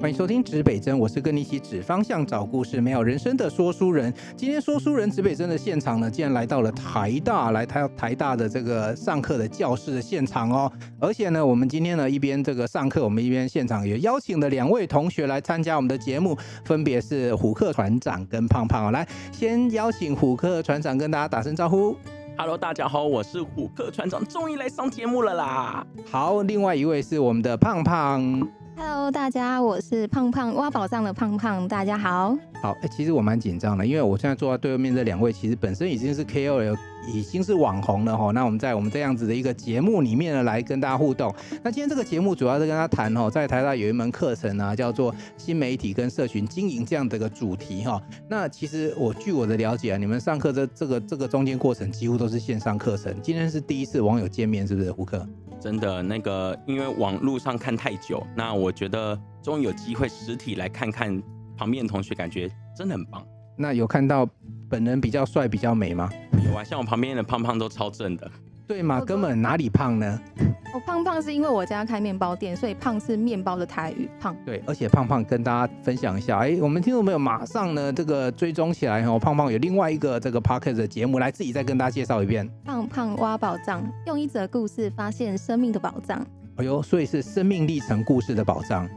欢迎收听指北针，我是跟你一起指方向、找故事、美好人生的说书人。今天说书人指北针的现场呢，竟然来到了台大，来台台大的这个上课的教室的现场哦。而且呢，我们今天呢一边这个上课，我们一边现场也邀请了两位同学来参加我们的节目，分别是虎克船长跟胖胖哦。来，先邀请虎克船长跟大家打声招呼。Hello，大家好，我是虎克船长，终于来上节目了啦。好，另外一位是我们的胖胖。Hello，大家，我是胖胖挖宝藏的胖胖，大家好。好，哎、其实我蛮紧张的，因为我现在坐在对面这两位，其实本身已经是 KOL，已经是网红了哈。那我们在我们这样子的一个节目里面呢，来跟大家互动。那今天这个节目主要是跟他谈哦，在台大有一门课程啊，叫做新媒体跟社群经营这样的一个主题哈。那其实我据我的了解啊，你们上课这这个这个中间过程几乎都是线上课程。今天是第一次网友见面，是不是？胡克？真的那个，因为网络上看太久，那我觉得终于有机会实体来看看旁边的同学，感觉真的很棒。那有看到本人比较帅、比较美吗？有啊，像我旁边的胖胖都超正的。对嘛？根本哪里胖呢？我胖胖是因为我家开面包店，所以胖是面包的台语胖。对，而且胖胖跟大家分享一下，哎，我们听众朋友马上呢这个追踪起来哦，胖胖有另外一个这个 podcast 的节目，来自己再跟大家介绍一遍。胖胖挖宝藏，用一则故事发现生命的宝藏。哎呦，所以是生命历程故事的宝藏。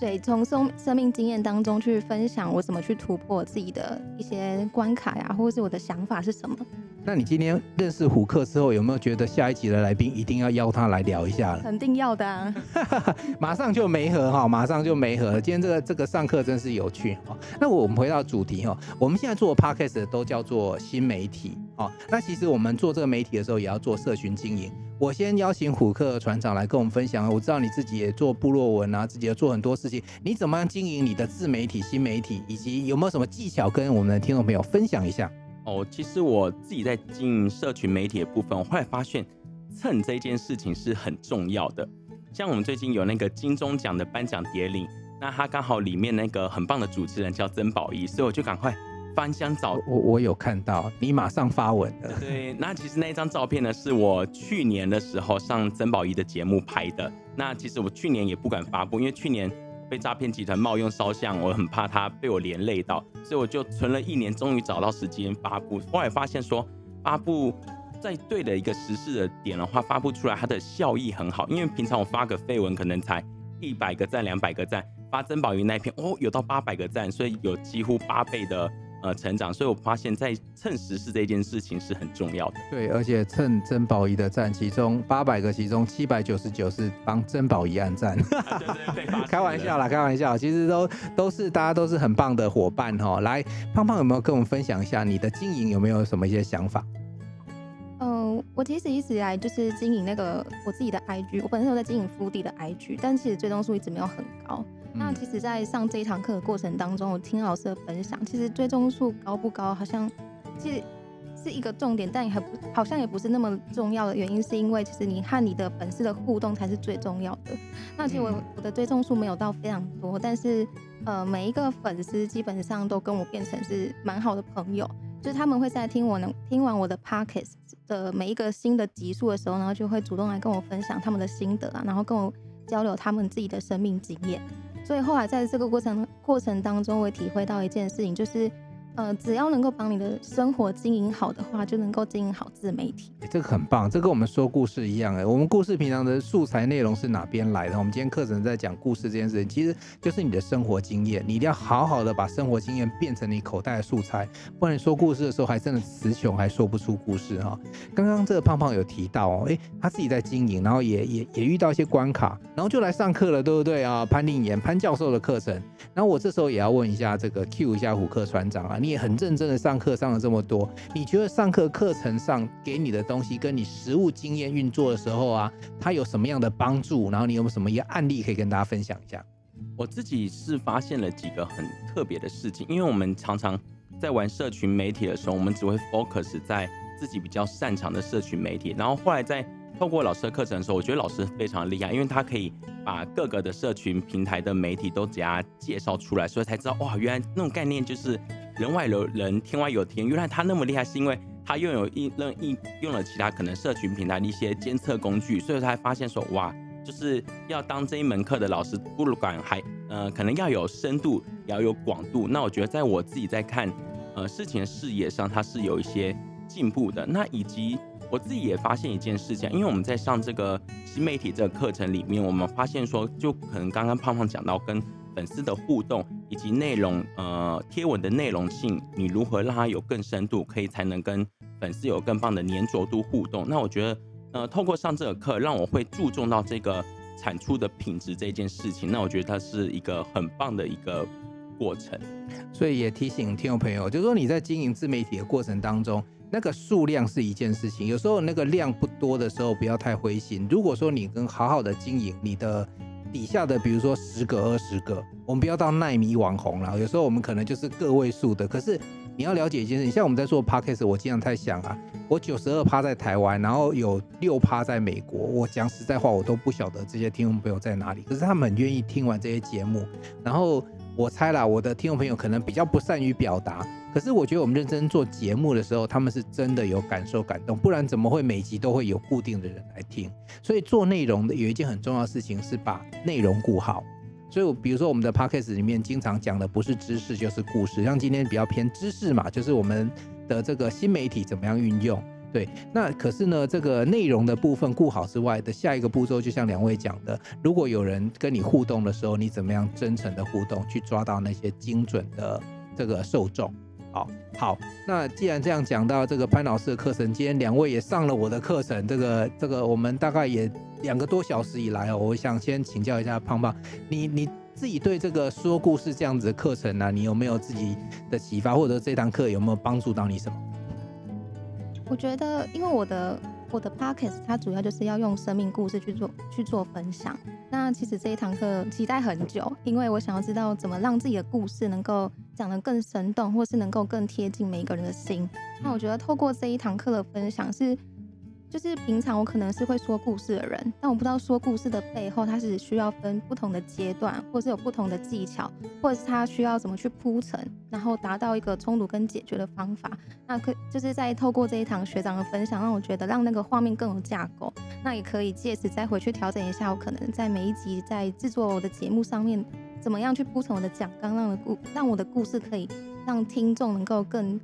对，从生生命经验当中去分享我怎么去突破自己的一些关卡呀，或者是我的想法是什么。那你今天认识虎克之后，有没有觉得下一集的来宾一定要邀他来聊一下了？肯定要的啊！马上就媒合哈，马上就媒合。今天这个这个上课真是有趣哈。那我们回到主题哈，我们现在做的 podcast 都叫做新媒体哦。那其实我们做这个媒体的时候，也要做社群经营。我先邀请虎克船长来跟我们分享。我知道你自己也做部落文啊，自己也做很多事情。你怎么样经营你的自媒体、新媒体，以及有没有什么技巧跟我们的听众朋友分享一下？哦，其实我自己在经营社群媒体的部分，我后来发现蹭这件事情是很重要的。像我们最近有那个金钟奖的颁奖典礼，那他刚好里面那个很棒的主持人叫曾宝仪，所以我就赶快。翻箱找我，我有看到你马上发文的。对，那其实那一张照片呢，是我去年的时候上曾宝仪的节目拍的。那其实我去年也不敢发布，因为去年被诈骗集团冒用烧像，我很怕他被我连累到，所以我就存了一年，终于找到时间发布。后来发现说，发布在对的一个时事的点的话，发布出来它的效益很好。因为平常我发个绯闻可能才一百个赞、两百个赞，发曾宝仪那一篇哦，有到八百个赞，所以有几乎八倍的。呃，成长，所以我发现，在蹭时事这件事情是很重要的。对，而且蹭曾宝仪的赞，其中八百个，其中七百九十九是帮曾宝仪按赞。开玩笑啦，开玩笑，其实都都是大家都是很棒的伙伴哈。来，胖胖有没有跟我们分享一下你的经营有没有什么一些想法？我其实一直以来就是经营那个我自己的 IG，我本身有在经营 foodie 的 IG，但其实追踪数一直没有很高。那其实，在上这一堂课的过程当中，我听老师的分享，其实追踪数高不高，好像其实是一个重点，但也还不好像也不是那么重要的原因，是因为其实你和你的粉丝的互动才是最重要的。那其实我我的追踪数没有到非常多，但是呃，每一个粉丝基本上都跟我变成是蛮好的朋友，就是他们会在听我能听完我的 pocket 的每一个新的集数的时候，然后就会主动来跟我分享他们的心得啊，然后跟我交流他们自己的生命经验。所以后来在这个过程过程当中，我体会到一件事情，就是。呃，只要能够把你的生活经营好的话，就能够经营好自媒体。这个很棒，这跟我们说故事一样哎。我们故事平常的素材内容是哪边来的？我们今天课程在讲故事这件事情，其实就是你的生活经验。你一定要好好的把生活经验变成你口袋的素材，不然你说故事的时候还真的词穷，还说不出故事哈。刚刚这个胖胖有提到哦，哎，他自己在经营，然后也也也遇到一些关卡，然后就来上课了，对不对啊？潘令妍潘教授的课程。然后我这时候也要问一下这个 Q 一下虎克船长啊，你。你也很认真的上课上了这么多，你觉得上课课程上给你的东西，跟你实务经验运作的时候啊，它有什么样的帮助？然后你有没有什么一个案例可以跟大家分享一下？我自己是发现了几个很特别的事情，因为我们常常在玩社群媒体的时候，我们只会 focus 在自己比较擅长的社群媒体，然后后来在透过老师的课程的时候，我觉得老师非常厉害，因为他可以把各个的社群平台的媒体都给他介绍出来，所以才知道哇，原来那种概念就是。人外有人，天外有天。原来他那么厉害，是因为他拥有一任一用了其他可能社群平台的一些监测工具，所以他才发现说，哇，就是要当这一门课的老师，不管还呃可能要有深度，也要有广度。那我觉得在我自己在看呃事情的视野上，它是有一些进步的。那以及我自己也发现一件事情，因为我们在上这个新媒体这个课程里面，我们发现说，就可能刚刚胖胖讲到跟粉丝的互动以及内容呃贴文的内容性，你如何让它有更深度，可以才能跟粉丝有更棒的粘着度互动。那我觉得。呃，透过上这个课，让我会注重到这个产出的品质这件事情。那我觉得它是一个很棒的一个过程。所以也提醒听众朋友，就是说你在经营自媒体的过程当中，那个数量是一件事情，有时候那个量不多的时候，不要太灰心。如果说你跟好好的经营你的底下的，比如说十个、二十个，我们不要到奈米网红了。有时候我们可能就是个位数的，可是。你要了解一件事情，像我们在做 podcast，我经常在想啊，我九十二趴在台湾，然后有六趴在美国。我讲实在话，我都不晓得这些听众朋友在哪里。可是他们很愿意听完这些节目。然后我猜啦，我的听众朋友可能比较不善于表达。可是我觉得我们认真做节目的时候，他们是真的有感受、感动，不然怎么会每集都会有固定的人来听？所以做内容的有一件很重要的事情是把内容顾好。所以，比如说我们的 podcast 里面经常讲的不是知识就是故事，像今天比较偏知识嘛，就是我们的这个新媒体怎么样运用。对，那可是呢，这个内容的部分顾好之外的下一个步骤，就像两位讲的，如果有人跟你互动的时候，你怎么样真诚的互动，去抓到那些精准的这个受众。好，好，那既然这样讲到这个潘老师的课程，今天两位也上了我的课程，这个这个我们大概也两个多小时以来哦，我想先请教一下胖胖，你你自己对这个说故事这样子的课程呢、你有没有自己的启发，或者这堂课有没有帮助到你什么？我觉得，因为我的。我的 podcast 它主要就是要用生命故事去做去做分享。那其实这一堂课期待很久，因为我想要知道怎么让自己的故事能够讲得更生动，或是能够更贴近每一个人的心。那我觉得透过这一堂课的分享是。就是平常我可能是会说故事的人，但我不知道说故事的背后，它是需要分不同的阶段，或者是有不同的技巧，或者是它需要怎么去铺陈，然后达到一个冲突跟解决的方法。那可就是在透过这一堂学长的分享，让我觉得让那个画面更有架构。那也可以借此再回去调整一下，我可能在每一集在制作我的节目上面，怎么样去铺陈我的讲纲，让的故让我的故事可以让听众能够更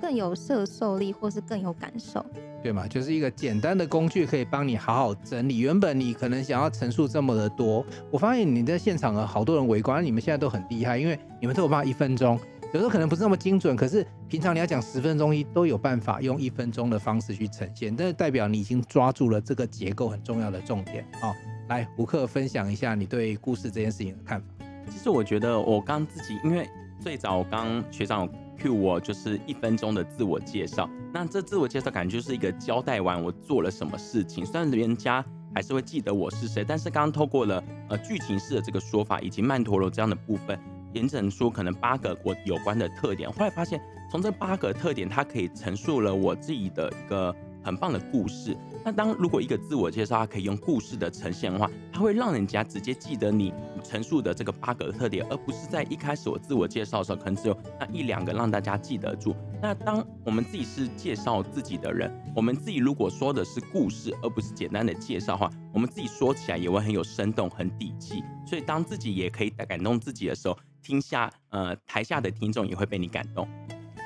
更有摄受力，或是更有感受。对嘛，就是一个简单的工具，可以帮你好好整理。原本你可能想要陈述这么的多，我发现你在现场啊好多人围观，你们现在都很厉害，因为你们都有办法一分钟，有时候可能不是那么精准，可是平常你要讲十分钟一都有办法用一分钟的方式去呈现，这代表你已经抓住了这个结构很重要的重点。好，来胡克分享一下你对故事这件事情的看法。其实我觉得我刚自己，因为最早刚学长。Q 我就是一分钟的自我介绍，那这自我介绍感觉就是一个交代完我做了什么事情，虽然人家还是会记得我是谁，但是刚刚透过了呃剧情式的这个说法以及曼陀罗这样的部分，延展出可能八个我有关的特点，后来发现从这八个特点，它可以陈述了我自己的一个很棒的故事。那当如果一个自我介绍，它可以用故事的呈现的话，它会让人家直接记得你陈述的这个八个特点，而不是在一开始我自我介绍的时候，可能只有那一两个让大家记得住。那当我们自己是介绍自己的人，我们自己如果说的是故事，而不是简单的介绍的话，我们自己说起来也会很有生动、很底气。所以当自己也可以感动自己的时候，听下呃台下的听众也会被你感动。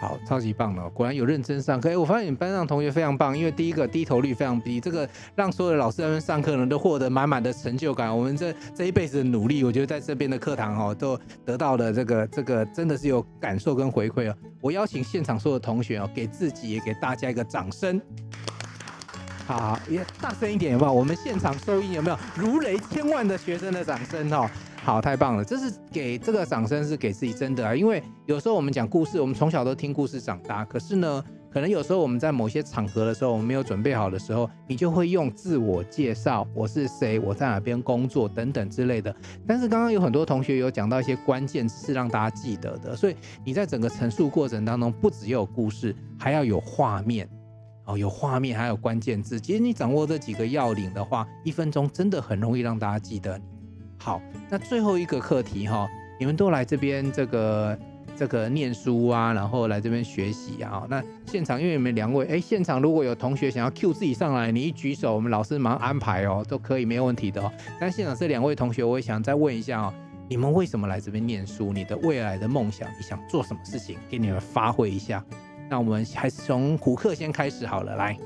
好，超级棒哦，果然有认真上课。哎，我发现你们班上同学非常棒，因为第一个低头率非常低，这个让所有的老师在那边上课呢都获得满满的成就感。我们这这一辈子的努力，我觉得在这边的课堂哈都得到了这个这个真的是有感受跟回馈哦。我邀请现场所有的同学哦，给自己也给大家一个掌声。好，也大声一点有没有？我们现场收音有没有如雷千万的学生的掌声哦？好，太棒了！这是给这个掌声是给自己真的啊，因为有时候我们讲故事，我们从小都听故事长大，可是呢，可能有时候我们在某些场合的时候，我们没有准备好的时候，你就会用自我介绍，我是谁，我在哪边工作等等之类的。但是刚刚有很多同学有讲到一些关键词是让大家记得的，所以你在整个陈述过程当中，不只有故事，还要有画面哦，有画面还有关键字。其实你掌握这几个要领的话，一分钟真的很容易让大家记得。好，那最后一个课题哈，你们都来这边这个这个念书啊，然后来这边学习啊。那现场因为你们两位，哎，现场如果有同学想要 Q 自己上来，你一举手，我们老师马上安排哦，都可以没有问题的哦。但现场这两位同学，我也想再问一下哦，你们为什么来这边念书？你的未来的梦想，你想做什么事情？给你们发挥一下。那我们还是从虎克先开始好了，来。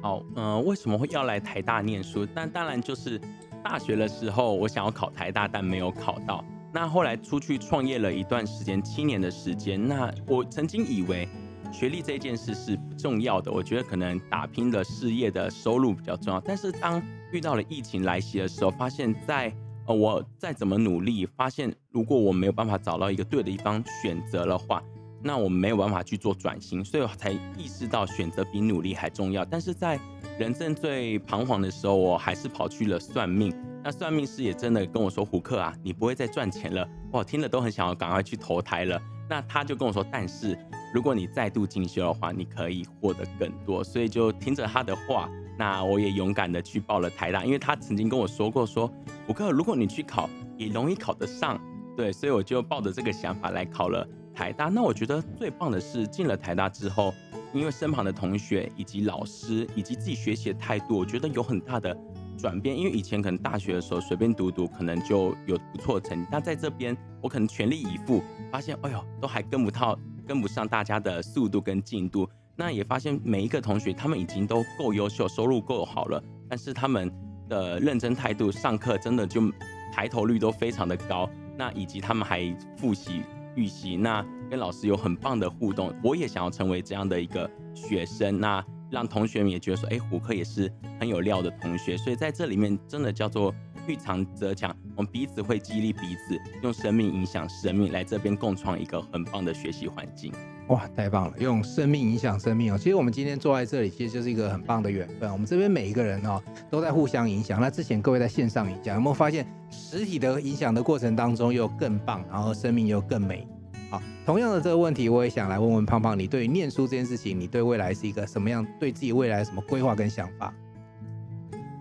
好，嗯、呃，为什么会要来台大念书？但当然就是大学的时候，我想要考台大，但没有考到。那后来出去创业了一段时间，七年的时间。那我曾经以为学历这件事是不重要的，我觉得可能打拼的事业的收入比较重要。但是当遇到了疫情来袭的时候，发现在呃我再怎么努力，发现如果我没有办法找到一个对的地方选择的话。那我没有办法去做转型，所以我才意识到选择比努力还重要。但是在人生最彷徨的时候，我还是跑去了算命。那算命师也真的跟我说：“胡克啊，你不会再赚钱了。”哇，听了都很想要赶快去投胎了。那他就跟我说：“但是如果你再度进修的话，你可以获得更多。”所以就听着他的话，那我也勇敢的去报了台大，因为他曾经跟我说过说：“胡克，如果你去考，也容易考得上。”对，所以我就抱着这个想法来考了。台大，那我觉得最棒的是进了台大之后，因为身旁的同学以及老师以及自己学习的态度，我觉得有很大的转变。因为以前可能大学的时候随便读读，可能就有不错的成绩，但在这边我可能全力以赴，发现哎呦都还跟不到，跟不上大家的速度跟进度。那也发现每一个同学他们已经都够优秀，收入够好了，但是他们的认真态度，上课真的就抬头率都非常的高。那以及他们还复习。预习，那跟老师有很棒的互动，我也想要成为这样的一个学生，那让同学们也觉得说，哎，胡克也是很有料的同学，所以在这里面真的叫做遇强则强，我们彼此会激励彼此，用生命影响生命，来这边共创一个很棒的学习环境。哇，太棒了，用生命影响生命哦。其实我们今天坐在这里，其实就是一个很棒的缘分。我们这边每一个人哦，都在互相影响。那之前各位在线上影响，有没有发现实体的影响的过程当中又更棒，然后生命又更美？好，同样的这个问题，我也想来问问胖胖，你对于念书这件事情，你对未来是一个什么样？对自己未来什么规划跟想法？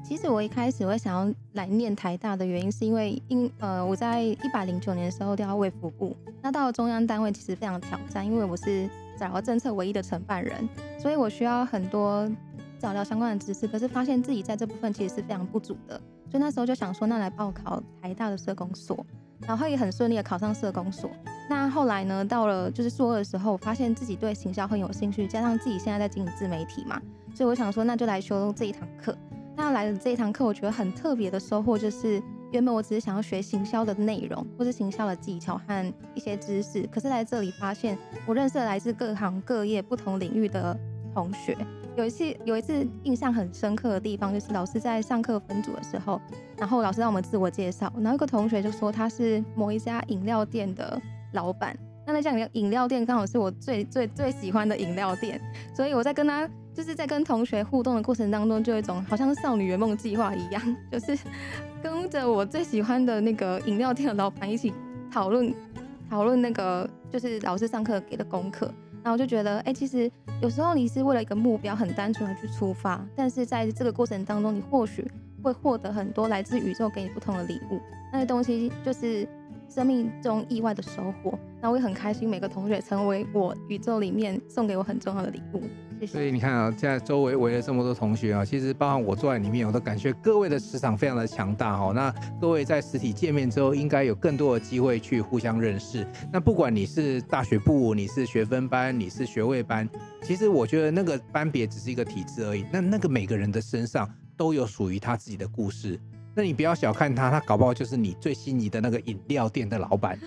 其实我一开始会想要来念台大的原因，是因为因呃我在一百零九年的时候调到卫福部，那到了中央单位其实非常挑战，因为我是早疗政策唯一的承办人，所以我需要很多早疗相关的知识，可是发现自己在这部分其实是非常不足的，所以那时候就想说，那来报考台大的社工所。然后也很顺利的考上社工所。那后来呢，到了就是硕二的时候，发现自己对行销很有兴趣，加上自己现在在经营自媒体嘛，所以我想说，那就来修这一堂课。那来了这一堂课，我觉得很特别的收获就是，原本我只是想要学行销的内容，或是行销的技巧和一些知识，可是来这里发现，我认识了来自各行各业、不同领域的同学。有一次，有一次印象很深刻的地方，就是老师在上课分组的时候，然后老师让我们自我介绍，然后一个同学就说他是某一家饮料店的老板，那那家饮料店刚好是我最最最喜欢的饮料店，所以我在跟他就是在跟同学互动的过程当中，就有一种好像少女圆梦计划一样，就是跟着我最喜欢的那个饮料店的老板一起讨论讨论那个就是老师上课给的功课。然后我就觉得，哎，其实有时候你是为了一个目标很单纯的去出发，但是在这个过程当中，你或许会获得很多来自宇宙给你不同的礼物，那些东西就是生命中意外的收获。那我也很开心，每个同学成为我宇宙里面送给我很重要的礼物。所以你看啊，现在周围围了这么多同学啊，其实包含我坐在里面，我都感觉各位的磁场非常的强大哈。那各位在实体见面之后，应该有更多的机会去互相认识。那不管你是大学部，你是学分班，你是学位班，其实我觉得那个班别只是一个体制而已。那那个每个人的身上都有属于他自己的故事。那你不要小看他，他搞不好就是你最心仪的那个饮料店的老板。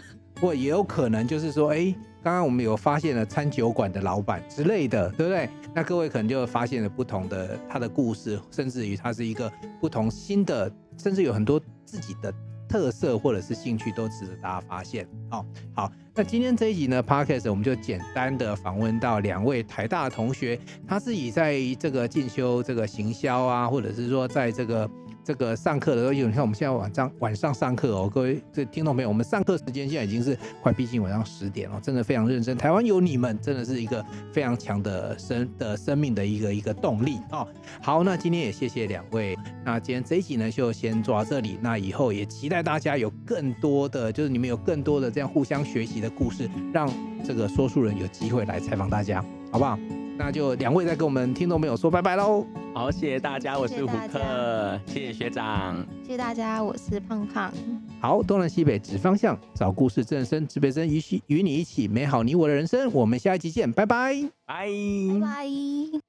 或也有可能就是说，哎、刚刚我们有发现了餐酒馆的老板之类的，对不对？那各位可能就发现了不同的他的故事，甚至于他是一个不同新的，甚至有很多自己的特色或者是兴趣都值得大家发现。好，好，那今天这一集呢，Podcast 我们就简单的访问到两位台大同学，他自己在这个进修这个行销啊，或者是说在这个。这个上课的时候，你看我们现在晚上晚上上课哦，各位这听众朋友，我们上课时间现在已经是快逼近晚上十点了，真的非常认真。台湾有你们，真的是一个非常强的生的生命的一个一个动力哦。好，那今天也谢谢两位，那今天这一集呢就先做到这里，那以后也期待大家有更多的，就是你们有更多的这样互相学习的故事，让这个说书人有机会来采访大家，好不好？那就两位再跟我们听众朋友说拜拜喽。好，谢谢大家，我是胡克，谢谢学长，谢谢大家，我是胖胖。好，东南西北指方向，找故事正身，指北针与与你一起美好你我的人生，我们下一集见，拜拜，拜拜。